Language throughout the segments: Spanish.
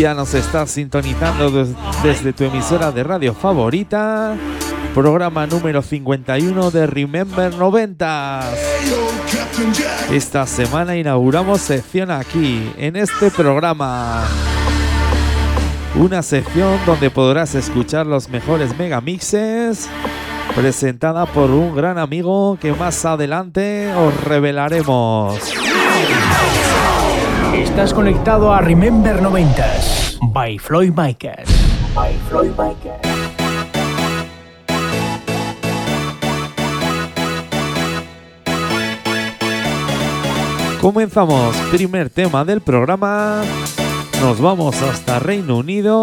ya nos estás sintonizando des- desde tu emisora de radio favorita, programa número 51 de Remember 90. Esta semana inauguramos sección aquí, en este programa. Una sección donde podrás escuchar los mejores megamixes, presentada por un gran amigo que más adelante os revelaremos. Estás conectado a Remember 90s by Floyd Micas. By Floyd Micas. Comenzamos, primer tema del programa. Nos vamos hasta Reino Unido.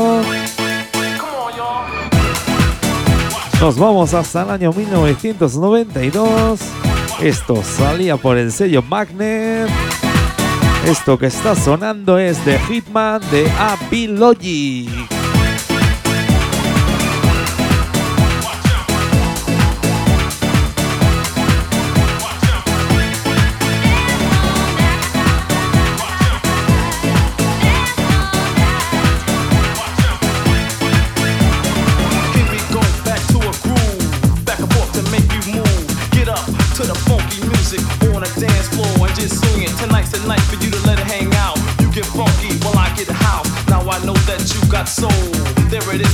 Nos vamos hasta el año 1992. Esto salía por el sello Magnet. Esto que está sonando es de Hitman de AP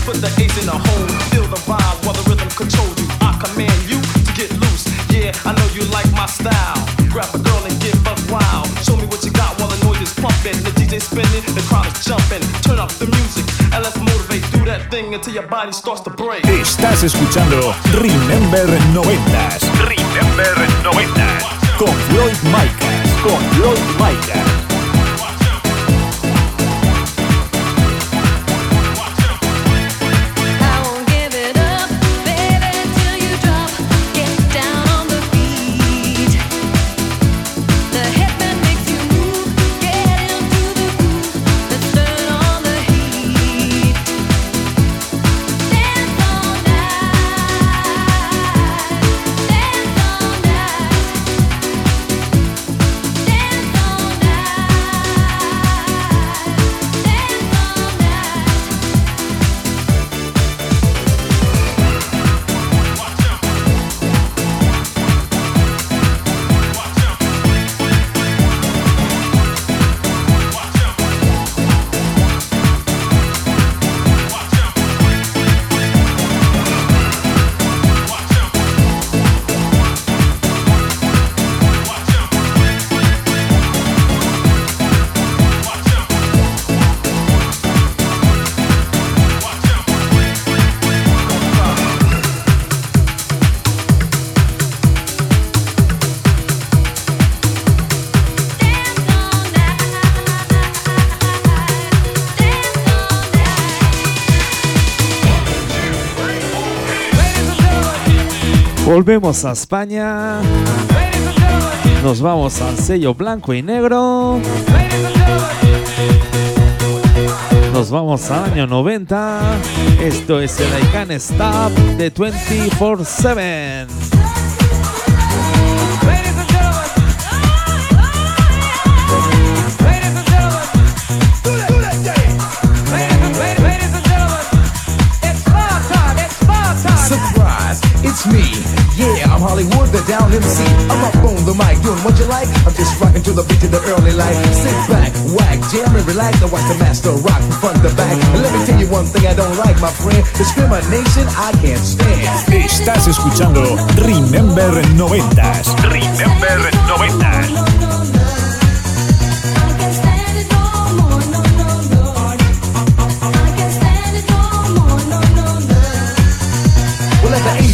put the ace in the hole. Feel the vibe while the rhythm controls you. I command you to get loose. Yeah, I know you like my style. Grab a girl and get buck wild. Show me what you got while the noise is pumping. The DJ spinning, the crowd is jumping. Turn up the music and let's motivate. Do that thing until your body starts to break. Estás escuchando Remember 90s Remember 90. con Floyd Micas. Con Floyd Micas. Volvemos a España. Nos vamos al sello blanco y negro. Nos vamos al año 90. Esto es el I Stop de 24-7. MC. I'm up on the mic, doing what you like. I'm just rocking to the beat of the early light. Sit back, whack jam and relax. I watch the master rock from front to back. And let me tell you one thing I don't like, my friend. Discrimination I can't stand. Estás escuchando Remember 90s. Remember 90s.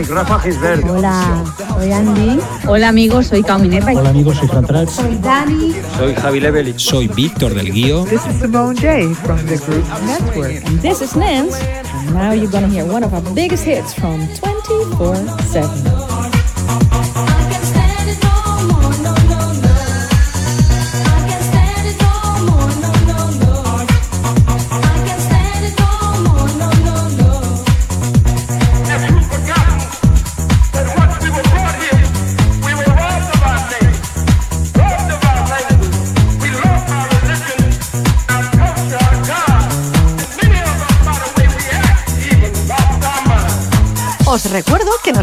Rafa Gisbert. Hola, soy Andy. Hola amigos, soy Caumineta. Hola amigos, soy Fran. Soy Dani. Soy Javi Levelich. Soy Víctor del Guío. This is Simone J from the group Network. And this is Nance. And now you're gonna hear one of our biggest hits from 24-7.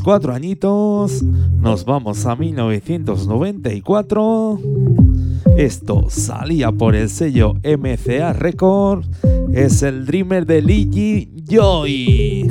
Cuatro añitos, nos vamos a 1994. Esto salía por el sello MCA Record. Es el Dreamer de Ligi Joy.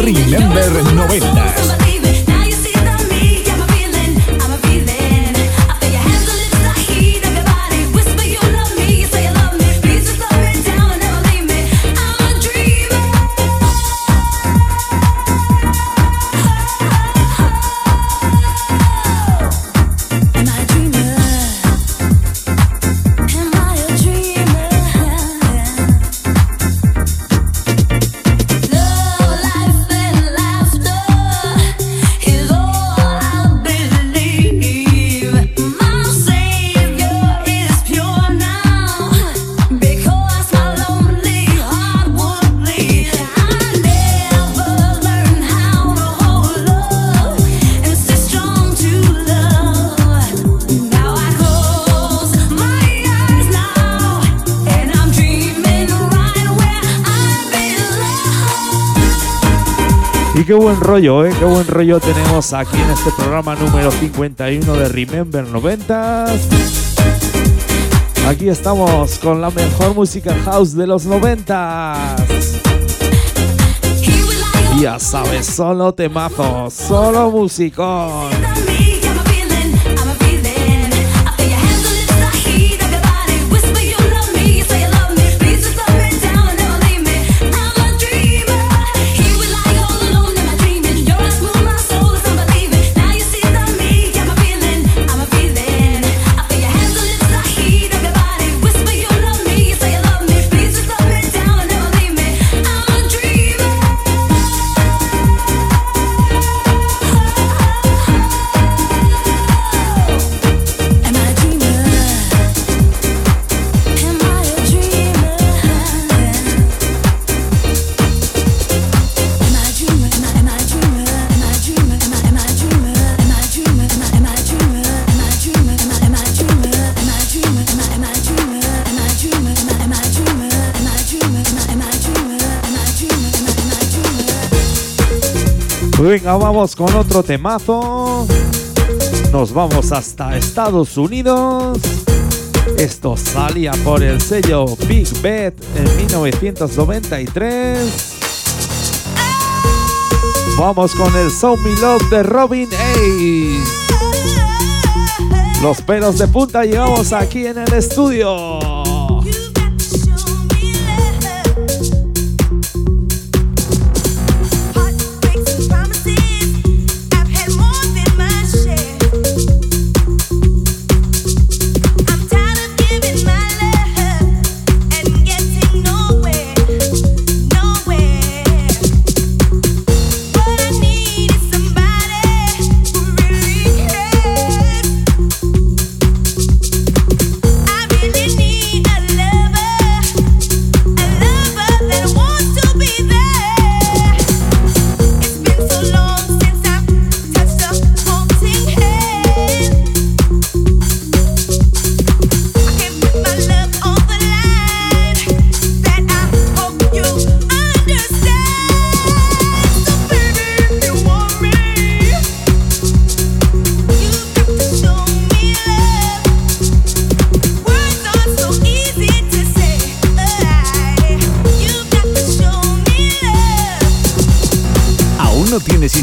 Remember 90s. Rollo, ¿eh? Qué buen rollo tenemos aquí en este programa número 51 de Remember 90. Aquí estamos con la mejor música house de los 90. Ya sabes, solo temazos, solo musicón. Venga, vamos con otro temazo. Nos vamos hasta Estados Unidos. Esto salía por el sello Big Bet en 1993. Vamos con el Show Me Love de Robin A. Los pelos de punta llegamos aquí en el estudio.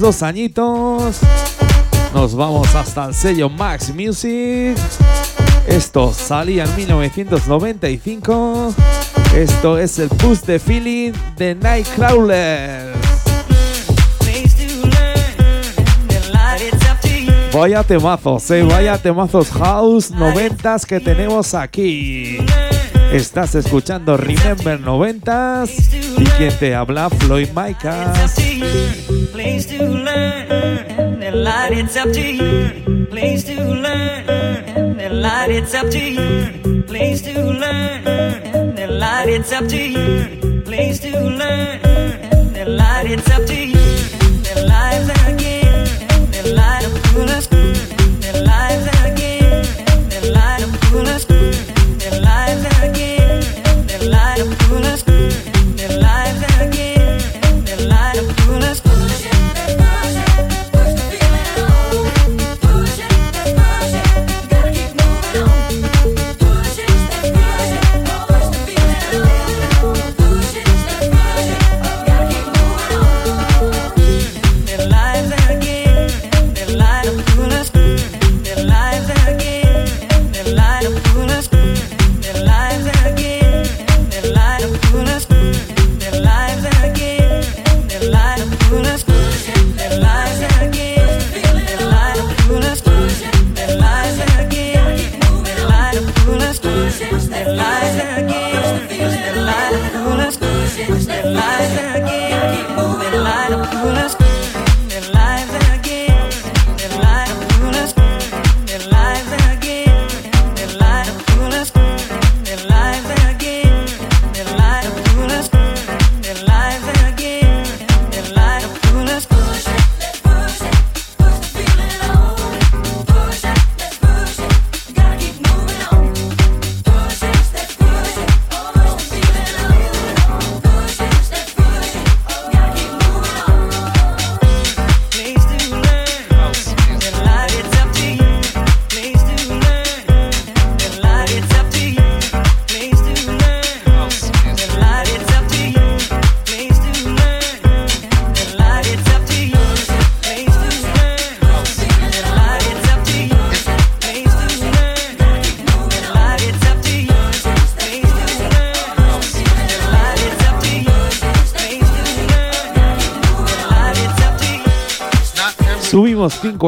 dos añitos. Nos vamos hasta el sello Max Music. Esto salía en 1995. Esto es el Push de Feeling de Nightcrawler. Vaya temazos, eh, vaya temazos house noventas que tenemos aquí. Estás escuchando Remember 90s y quien te habla Floyd Micah. Place to learn and the light it's up to you. Place to learn and the light it's up to you.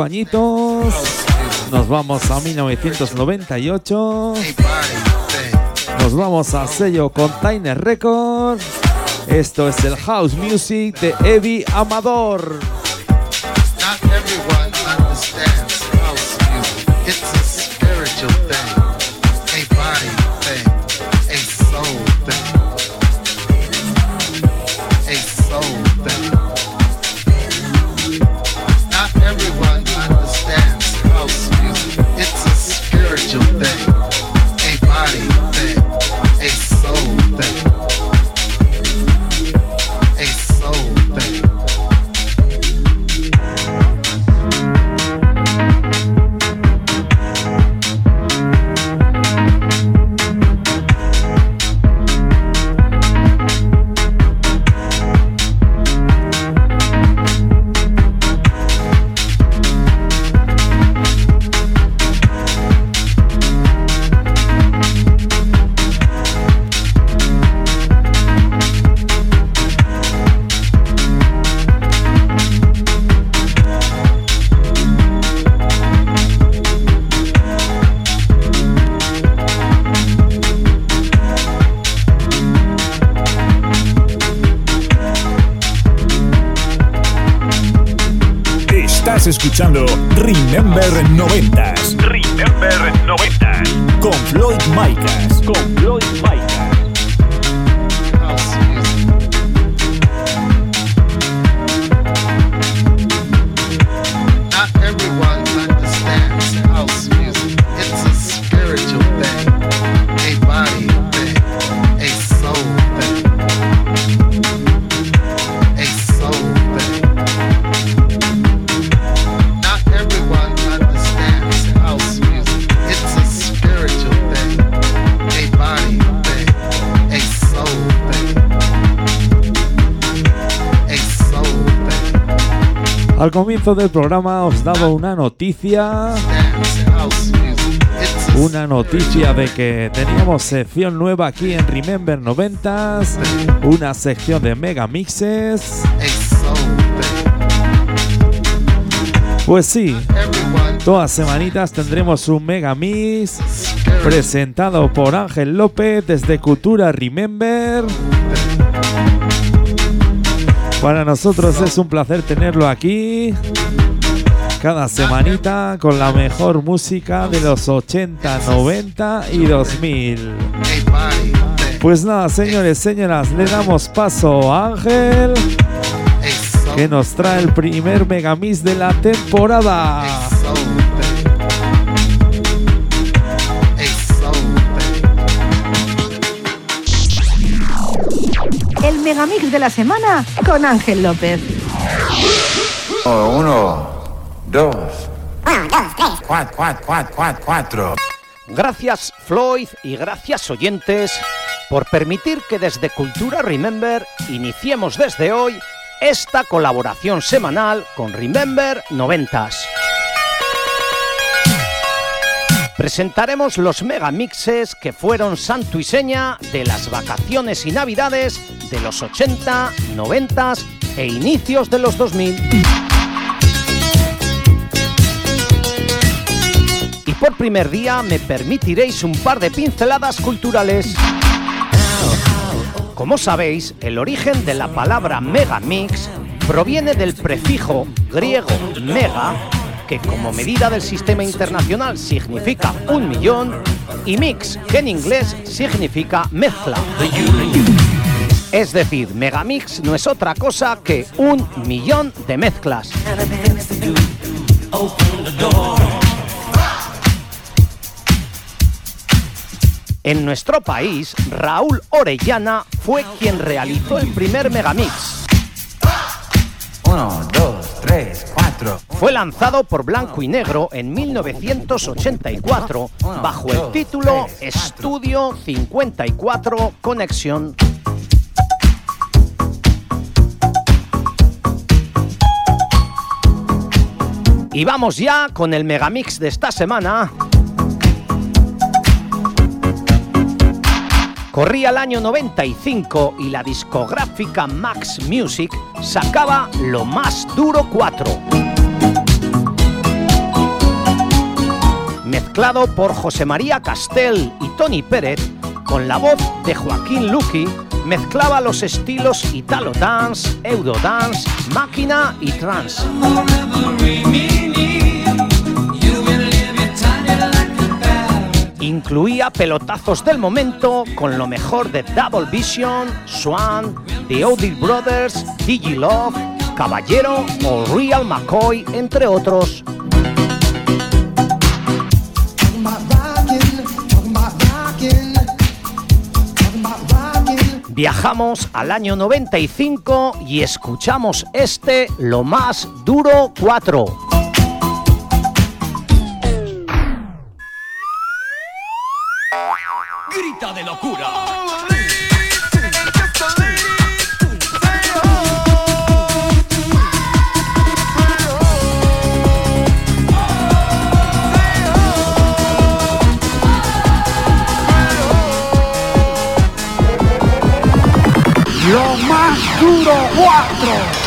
añitos. Nos vamos a 1998. Nos vamos a sello Container Records. Esto es el House Music de Eddie Amador. Al comienzo del programa os daba una noticia. Una noticia de que teníamos sección nueva aquí en Remember 90s. Una sección de mega mixes. Pues sí, todas semanitas tendremos un mega mix presentado por Ángel López desde Cultura Remember. Para nosotros es un placer tenerlo aquí cada semanita con la mejor música de los 80, 90 y 2000. Pues nada, señores, señoras, le damos paso a Ángel que nos trae el primer megamix de la temporada. Megamix de la semana con Ángel López. Uno, dos. Cuatro, cuatro, cuatro, cuatro, cuatro. Gracias Floyd y gracias oyentes por permitir que desde Cultura Remember iniciemos desde hoy esta colaboración semanal con Remember 90s. Presentaremos los megamixes que fueron santo y seña de las vacaciones y navidades de los 80, 90 e inicios de los 2000. Y por primer día me permitiréis un par de pinceladas culturales. Como sabéis, el origen de la palabra megamix proviene del prefijo griego mega, que como medida del sistema internacional significa un millón, y mix, que en inglés significa mezcla. Es decir, megamix no es otra cosa que un millón de mezclas. En nuestro país, Raúl Orellana fue quien realizó el primer megamix. Uno, dos, tres, cuatro. Fue lanzado por Blanco y Negro en 1984 bajo el título Estudio 54 Conexión. Y vamos ya con el megamix de esta semana. Corría el año 95 y la discográfica Max Music sacaba Lo Más Duro 4. Mezclado por José María Castel y Tony Pérez, con la voz de Joaquín Luqui, mezclaba los estilos Italo Dance, Eurodance, Máquina y Trance. Incluía pelotazos del momento con lo mejor de Double Vision, Swan, The Odie Brothers, Digilove, Caballero o Real McCoy, entre otros. Viajamos al año 95 y escuchamos este Lo Más Duro 4. De locura. Lo más duro 4.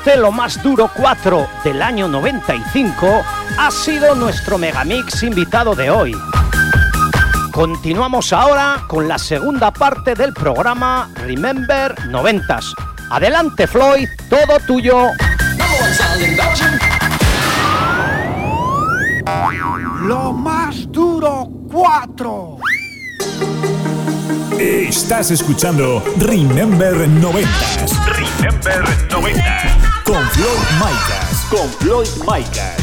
Este Lo Más Duro 4 del año 95 ha sido nuestro Megamix invitado de hoy. Continuamos ahora con la segunda parte del programa Remember 90s. Adelante Floyd, todo tuyo. Lo más duro 4. Estás escuchando Remember 90s Remember 90. con Floyd Micas. Con Floyd Micas.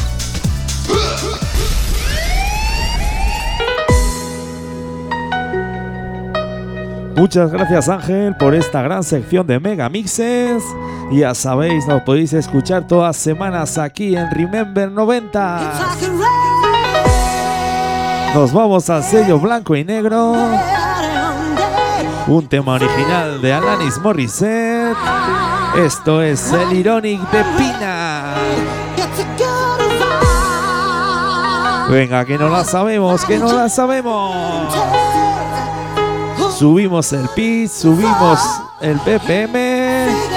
Muchas gracias Ángel por esta gran sección de Megamixes. Ya sabéis, nos podéis escuchar todas semanas aquí en Remember 90. Nos vamos al sello blanco y negro. Un tema original de Alanis Morissette. Esto es el Ironic de Pina. Venga, que no la sabemos, que no la sabemos. Subimos el pitch, subimos el BPM.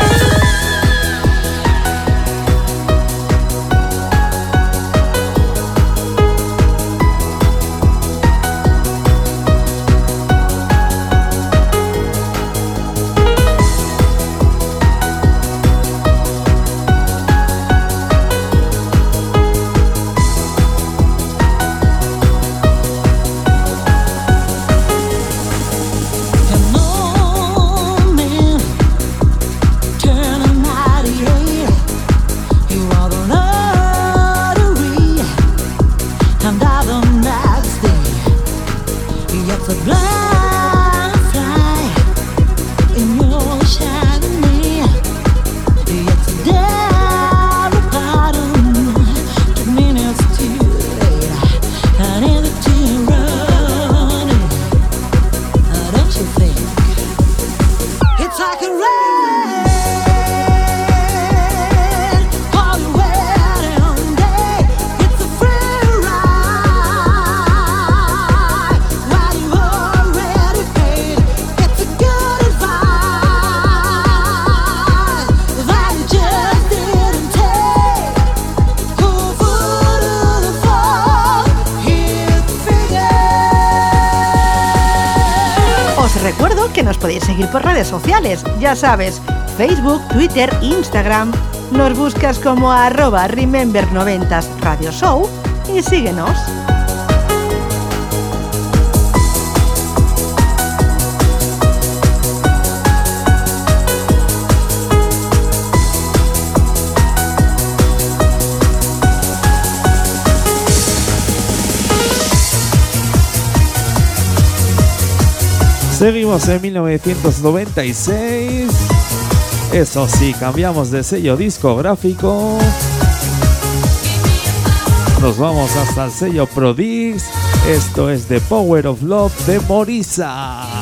Por redes sociales, ya sabes, Facebook, Twitter, Instagram. Nos buscas como arroba Remember90s Radio Show y síguenos. Seguimos en 1996. Eso sí, cambiamos de sello discográfico. Nos vamos hasta el sello Prodix. Esto es The Power of Love de Morisa.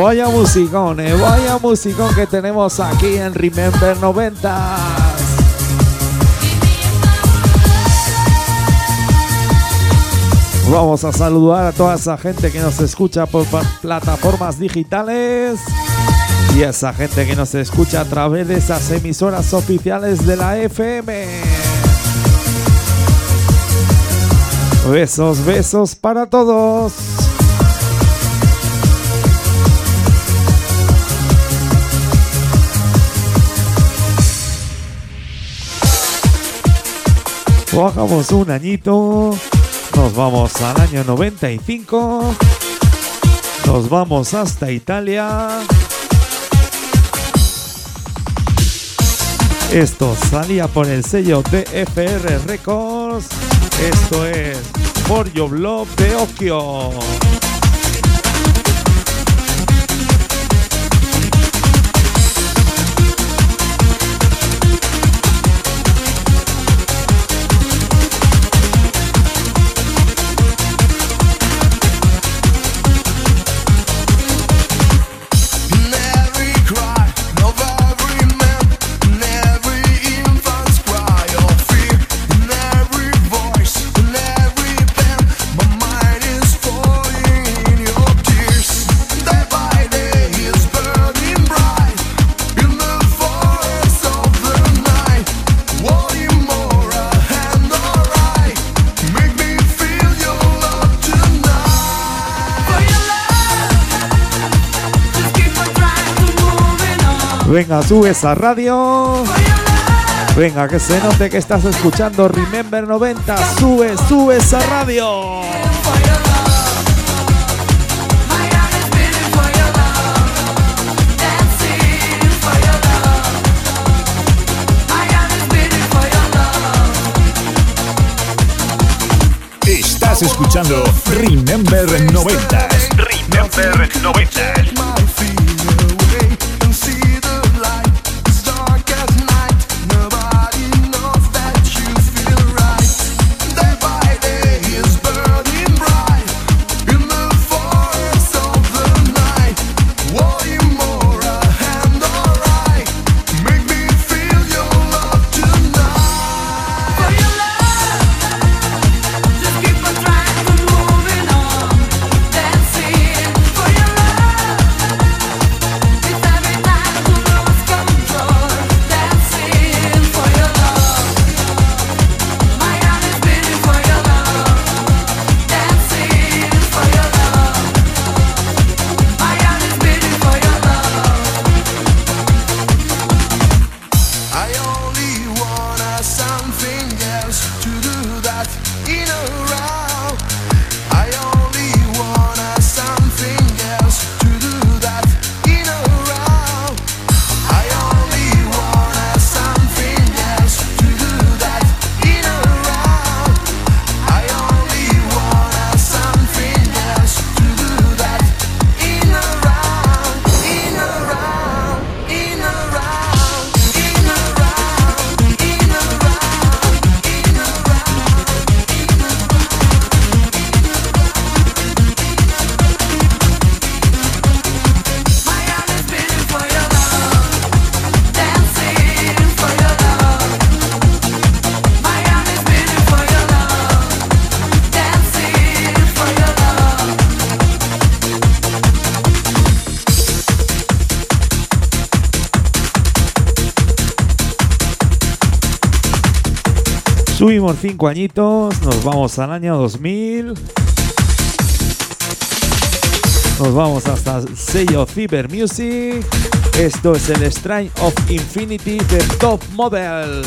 Vaya musicón, eh, vaya musicón que tenemos aquí en Remember 90. Vamos a saludar a toda esa gente que nos escucha por plataformas digitales y a esa gente que nos escucha a través de esas emisoras oficiales de la FM. Besos, besos para todos. Bajamos un añito, nos vamos al año 95, nos vamos hasta Italia. Esto salía por el sello DFR Records. Esto es For Your Love de Okio. Venga, sube esa radio. Venga, que se note que estás escuchando Remember 90. Sube, sube esa radio. Estás escuchando Remember 90s. Remember 90s. Subimos cinco añitos, nos vamos al año 2000. Nos vamos hasta el sello Cyber Music. Esto es el Strain of Infinity de Top Model.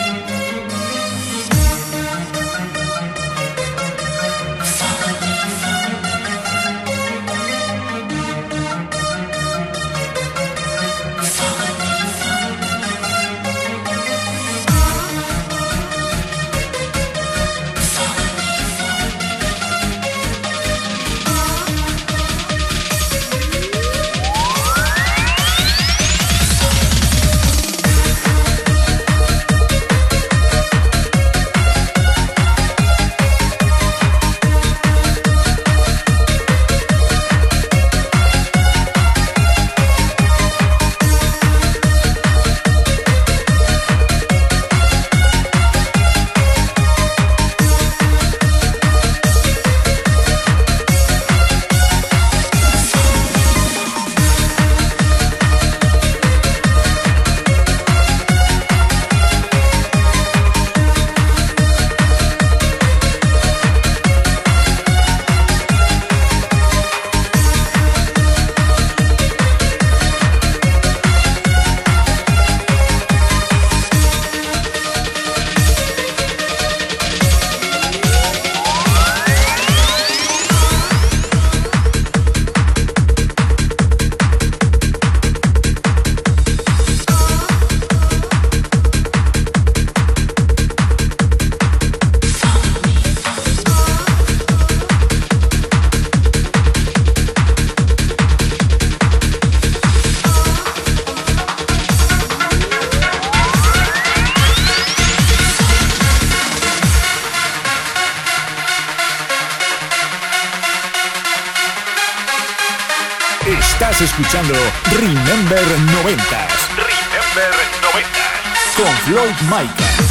Escuchando Remember 90s Remember 90s. con Floyd Micah.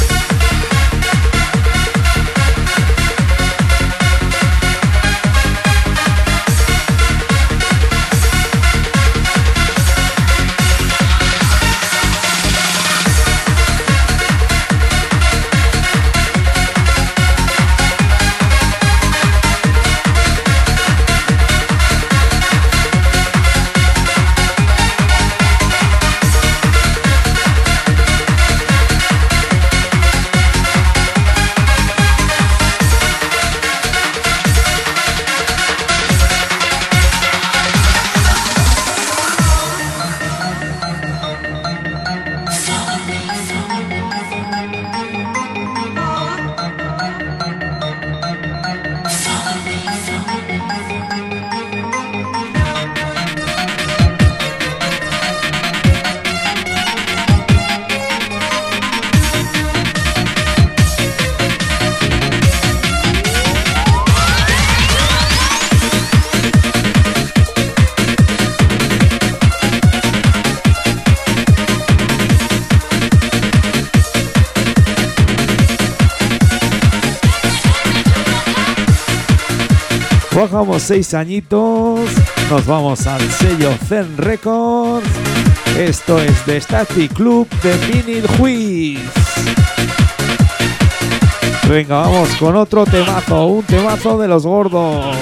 Bajamos seis añitos, nos vamos al sello Zen Records. Esto es de Static Club de Minute Whiz. Venga, vamos con otro temazo, un temazo de los gordos.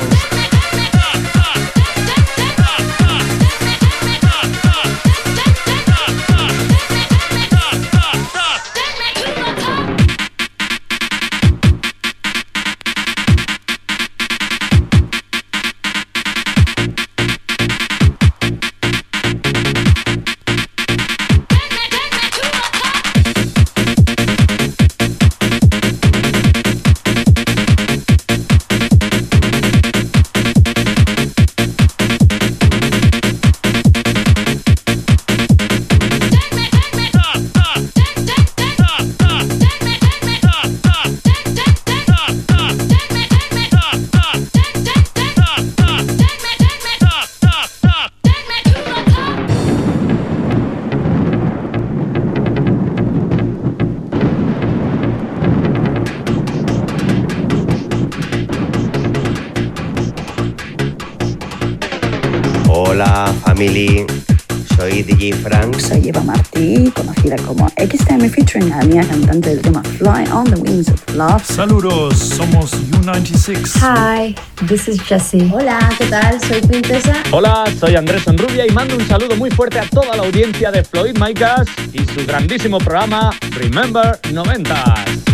Saludos, somos U96. Hi, this is Jessie. Hola, ¿qué tal? Soy Princesa. Hola, soy Andrés Enrubia y mando un saludo muy fuerte a toda la audiencia de Floyd Micas y su grandísimo programa Remember 90.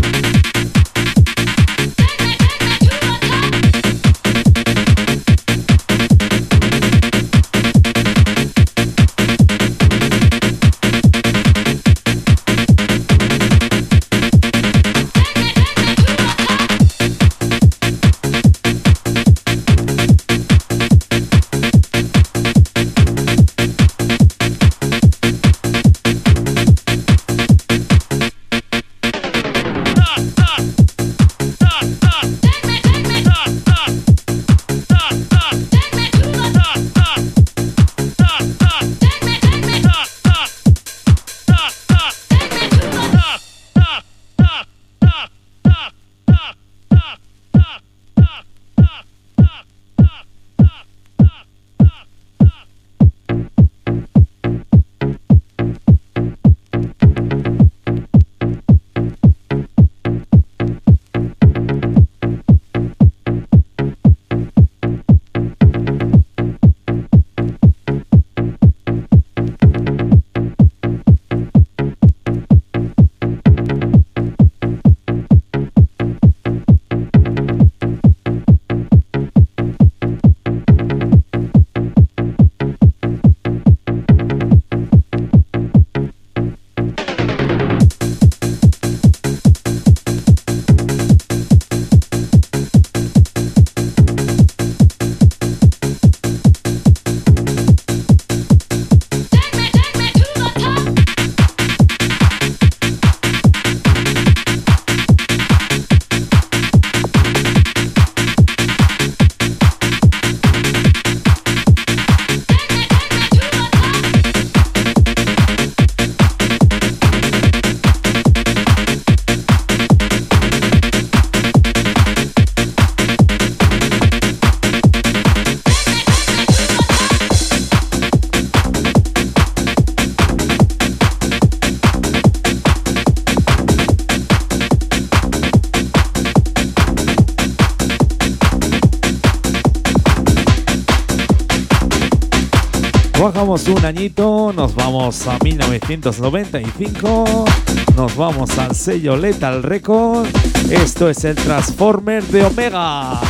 Añito, nos vamos a 1995, nos vamos al sello Lethal Record. Esto es el Transformer de Omega.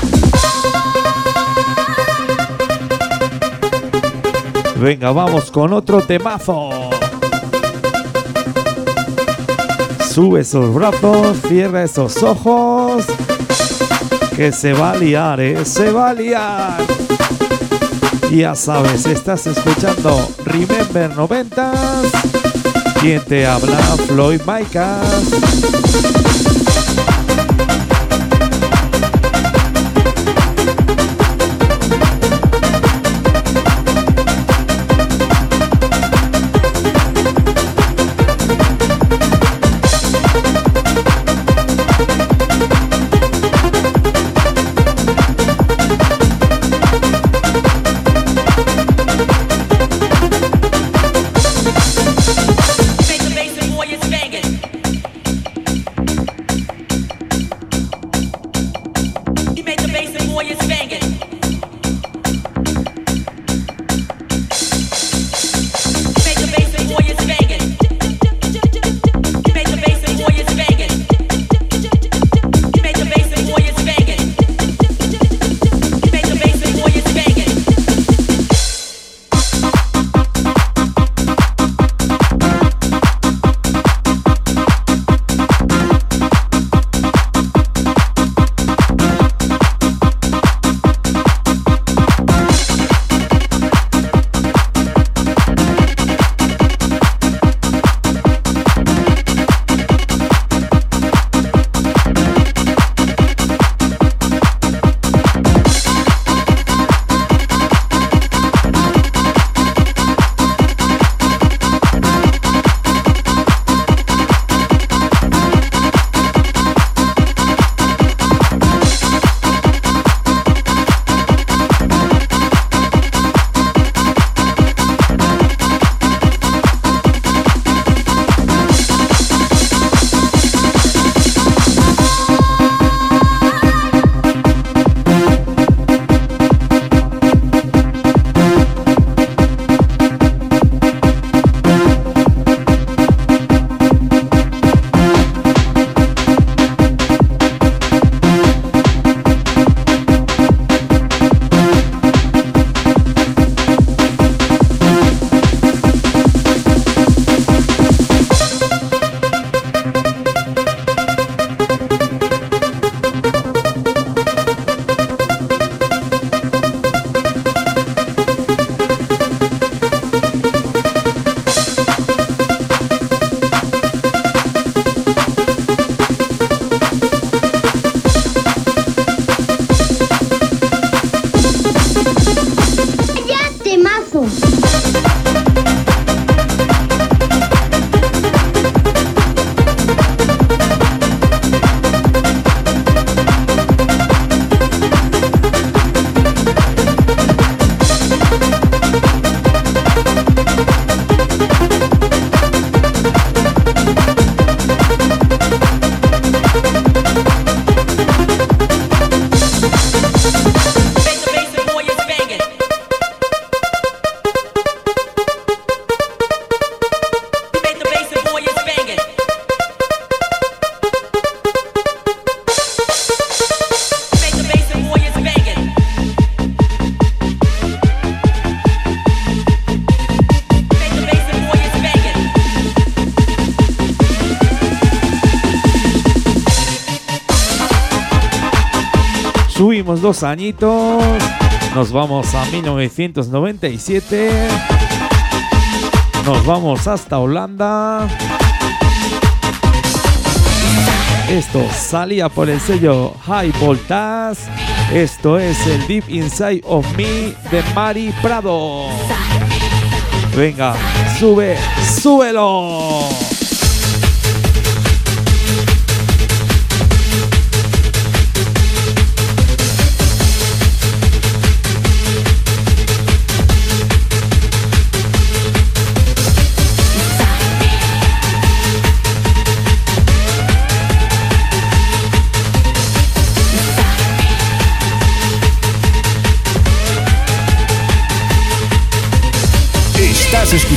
Venga, vamos con otro temazo. Sube esos brazos, cierra esos ojos. Que se va a liar, ¿eh? Se va a liar. Ya sabes, estás escuchando Remember 90s. ¿Quién te habla? Floyd Micas. dos añitos. Nos vamos a 1997. Nos vamos hasta Holanda. Esto salía por el sello High Voltage. Esto es el Deep Inside of Me de Mari Prado. Venga, sube, súbelo.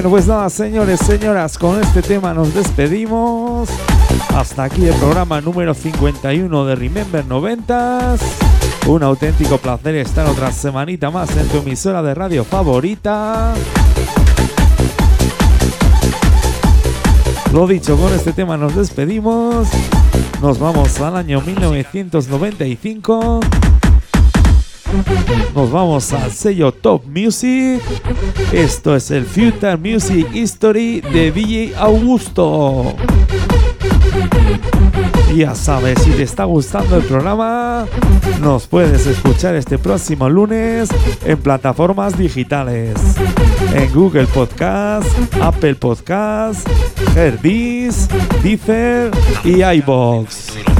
Bueno, pues nada, señores, señoras, con este tema nos despedimos. Hasta aquí el programa número 51 de Remember 90s. Un auténtico placer estar otra semanita más en tu emisora de radio favorita. Lo dicho, con este tema nos despedimos. Nos vamos al año 1995 nos vamos al sello Top Music. Esto es el Future Music History de DJ Augusto. Ya sabes, si te está gustando el programa, nos puedes escuchar este próximo lunes en plataformas digitales. En Google Podcast, Apple Podcast, Herdis, Deezer y iBox.